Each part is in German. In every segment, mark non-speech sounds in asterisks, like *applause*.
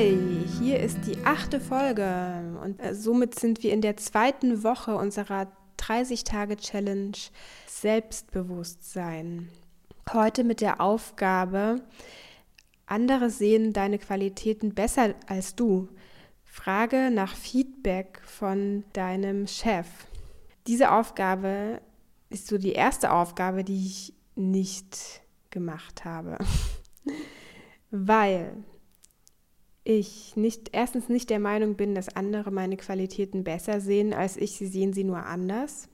Hi, hier ist die achte Folge und äh, somit sind wir in der zweiten Woche unserer 30-Tage-Challenge Selbstbewusstsein. Heute mit der Aufgabe, andere sehen deine Qualitäten besser als du. Frage nach Feedback von deinem Chef. Diese Aufgabe ist so die erste Aufgabe, die ich nicht gemacht habe. *laughs* Weil ich nicht, erstens nicht der Meinung bin, dass andere meine Qualitäten besser sehen als ich. Sie sehen sie nur anders.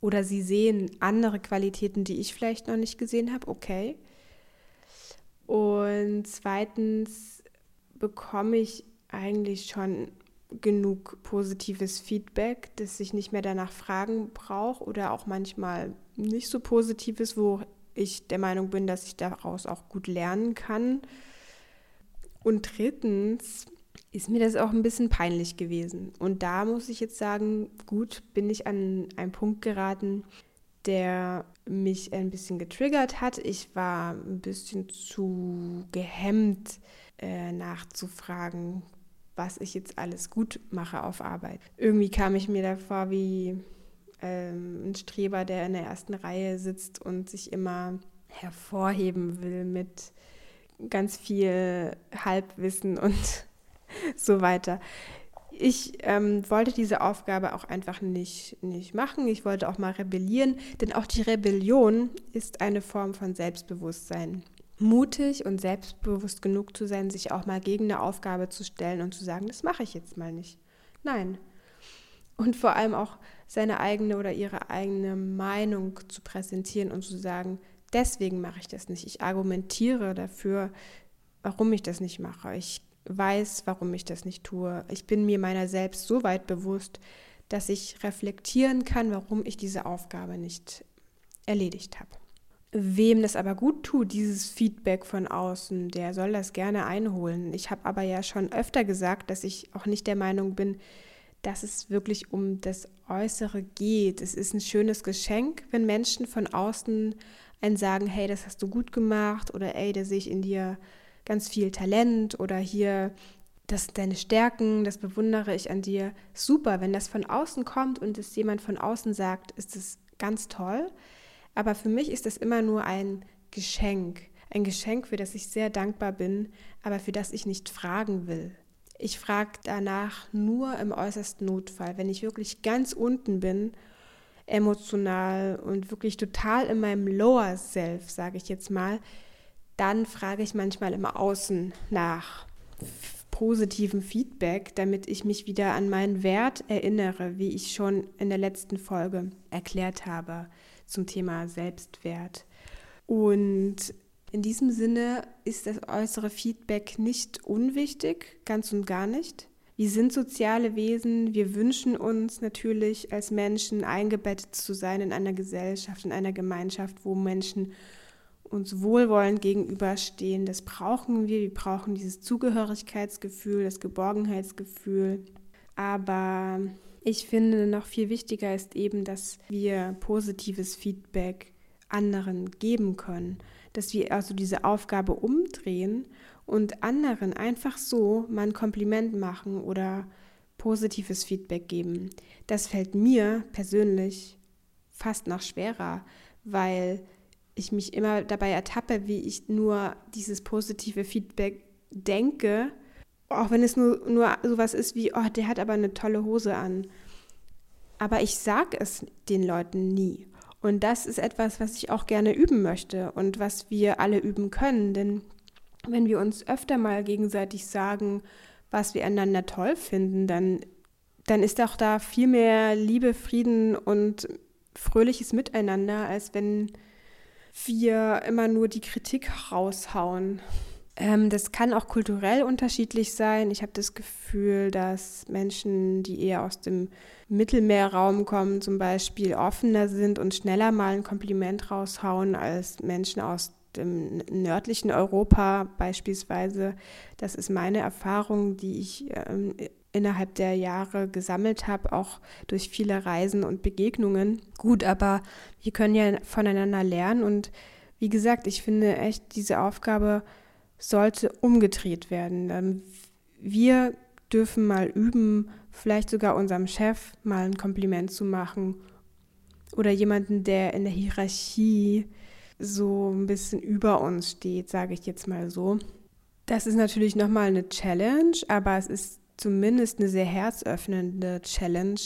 Oder sie sehen andere Qualitäten, die ich vielleicht noch nicht gesehen habe. Okay. Und zweitens bekomme ich eigentlich schon genug positives Feedback, dass ich nicht mehr danach fragen brauche oder auch manchmal nicht so positives, wo ich der Meinung bin, dass ich daraus auch gut lernen kann. Und drittens ist mir das auch ein bisschen peinlich gewesen. Und da muss ich jetzt sagen, gut, bin ich an einen Punkt geraten, der mich ein bisschen getriggert hat. Ich war ein bisschen zu gehemmt, äh, nachzufragen, was ich jetzt alles gut mache auf Arbeit. Irgendwie kam ich mir davor wie ähm, ein Streber, der in der ersten Reihe sitzt und sich immer hervorheben will mit ganz viel Halbwissen *laughs* und so weiter. Ich ähm, wollte diese Aufgabe auch einfach nicht, nicht machen. Ich wollte auch mal rebellieren, denn auch die Rebellion ist eine Form von Selbstbewusstsein. Mutig und selbstbewusst genug zu sein, sich auch mal gegen eine Aufgabe zu stellen und zu sagen, das mache ich jetzt mal nicht. Nein. Und vor allem auch seine eigene oder ihre eigene Meinung zu präsentieren und zu sagen, deswegen mache ich das nicht. Ich argumentiere dafür, warum ich das nicht mache. Ich weiß, warum ich das nicht tue. Ich bin mir meiner selbst so weit bewusst, dass ich reflektieren kann, warum ich diese Aufgabe nicht erledigt habe. Wem das aber gut tut, dieses Feedback von außen, der soll das gerne einholen. Ich habe aber ja schon öfter gesagt, dass ich auch nicht der Meinung bin, dass es wirklich um das Äußere geht. Es ist ein schönes Geschenk, wenn Menschen von außen einen sagen, hey, das hast du gut gemacht oder ey, da sehe ich in dir ganz viel Talent oder hier, das sind deine Stärken, das bewundere ich an dir. Super, wenn das von außen kommt und es jemand von außen sagt, ist es ganz toll. Aber für mich ist das immer nur ein Geschenk. Ein Geschenk, für das ich sehr dankbar bin, aber für das ich nicht fragen will. Ich frage danach nur im äußersten Notfall, wenn ich wirklich ganz unten bin emotional und wirklich total in meinem Lower Self, sage ich jetzt mal, dann frage ich manchmal im Außen nach positivem Feedback, damit ich mich wieder an meinen Wert erinnere, wie ich schon in der letzten Folge erklärt habe zum Thema Selbstwert. Und in diesem Sinne ist das äußere Feedback nicht unwichtig, ganz und gar nicht. Wir sind soziale Wesen, wir wünschen uns natürlich als Menschen eingebettet zu sein in einer Gesellschaft, in einer Gemeinschaft, wo Menschen uns wohlwollend gegenüberstehen. Das brauchen wir, wir brauchen dieses Zugehörigkeitsgefühl, das Geborgenheitsgefühl. Aber ich finde, noch viel wichtiger ist eben, dass wir positives Feedback anderen geben können, dass wir also diese Aufgabe umdrehen und anderen einfach so mal ein Kompliment machen oder positives Feedback geben. Das fällt mir persönlich fast noch schwerer, weil ich mich immer dabei ertappe, wie ich nur dieses positive Feedback denke, auch wenn es nur, nur sowas ist wie, oh, der hat aber eine tolle Hose an. Aber ich sage es den Leuten nie. Und das ist etwas, was ich auch gerne üben möchte und was wir alle üben können. Denn wenn wir uns öfter mal gegenseitig sagen, was wir einander toll finden, dann, dann ist auch da viel mehr Liebe, Frieden und fröhliches Miteinander, als wenn wir immer nur die Kritik raushauen. Ähm, das kann auch kulturell unterschiedlich sein. Ich habe das Gefühl, dass Menschen, die eher aus dem Mittelmeerraum kommen, zum Beispiel offener sind und schneller mal ein Kompliment raushauen als Menschen aus im nördlichen Europa beispielsweise. Das ist meine Erfahrung, die ich ähm, innerhalb der Jahre gesammelt habe, auch durch viele Reisen und Begegnungen. Gut, aber wir können ja voneinander lernen und wie gesagt, ich finde echt diese Aufgabe sollte umgedreht werden. Ähm, wir dürfen mal üben, vielleicht sogar unserem Chef mal ein Kompliment zu machen oder jemanden, der in der Hierarchie so ein bisschen über uns steht, sage ich jetzt mal so. Das ist natürlich nochmal eine Challenge, aber es ist zumindest eine sehr herzöffnende Challenge,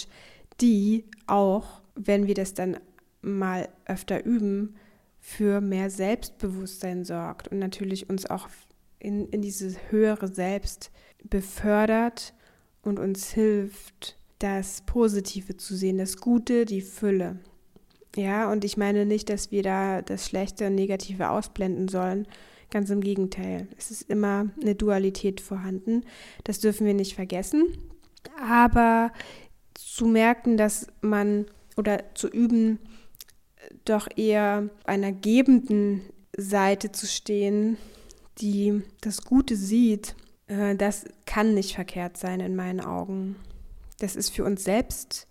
die auch, wenn wir das dann mal öfter üben, für mehr Selbstbewusstsein sorgt und natürlich uns auch in, in dieses höhere Selbst befördert und uns hilft, das Positive zu sehen, das Gute, die Fülle. Ja, und ich meine nicht, dass wir da das Schlechte und Negative ausblenden sollen. Ganz im Gegenteil. Es ist immer eine Dualität vorhanden. Das dürfen wir nicht vergessen. Aber zu merken, dass man oder zu üben, doch eher einer gebenden Seite zu stehen, die das Gute sieht, äh, das kann nicht verkehrt sein in meinen Augen. Das ist für uns selbst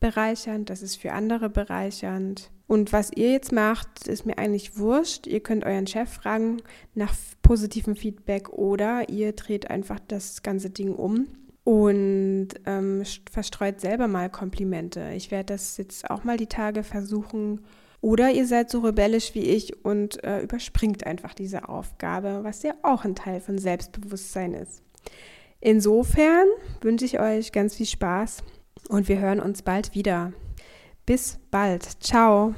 bereichernd, das ist für andere bereichernd. Und was ihr jetzt macht, ist mir eigentlich wurscht. Ihr könnt euren Chef fragen nach positivem Feedback oder ihr dreht einfach das ganze Ding um und ähm, verstreut selber mal Komplimente. Ich werde das jetzt auch mal die Tage versuchen. Oder ihr seid so rebellisch wie ich und äh, überspringt einfach diese Aufgabe, was ja auch ein Teil von Selbstbewusstsein ist. Insofern wünsche ich euch ganz viel Spaß und wir hören uns bald wieder. Bis bald. Ciao.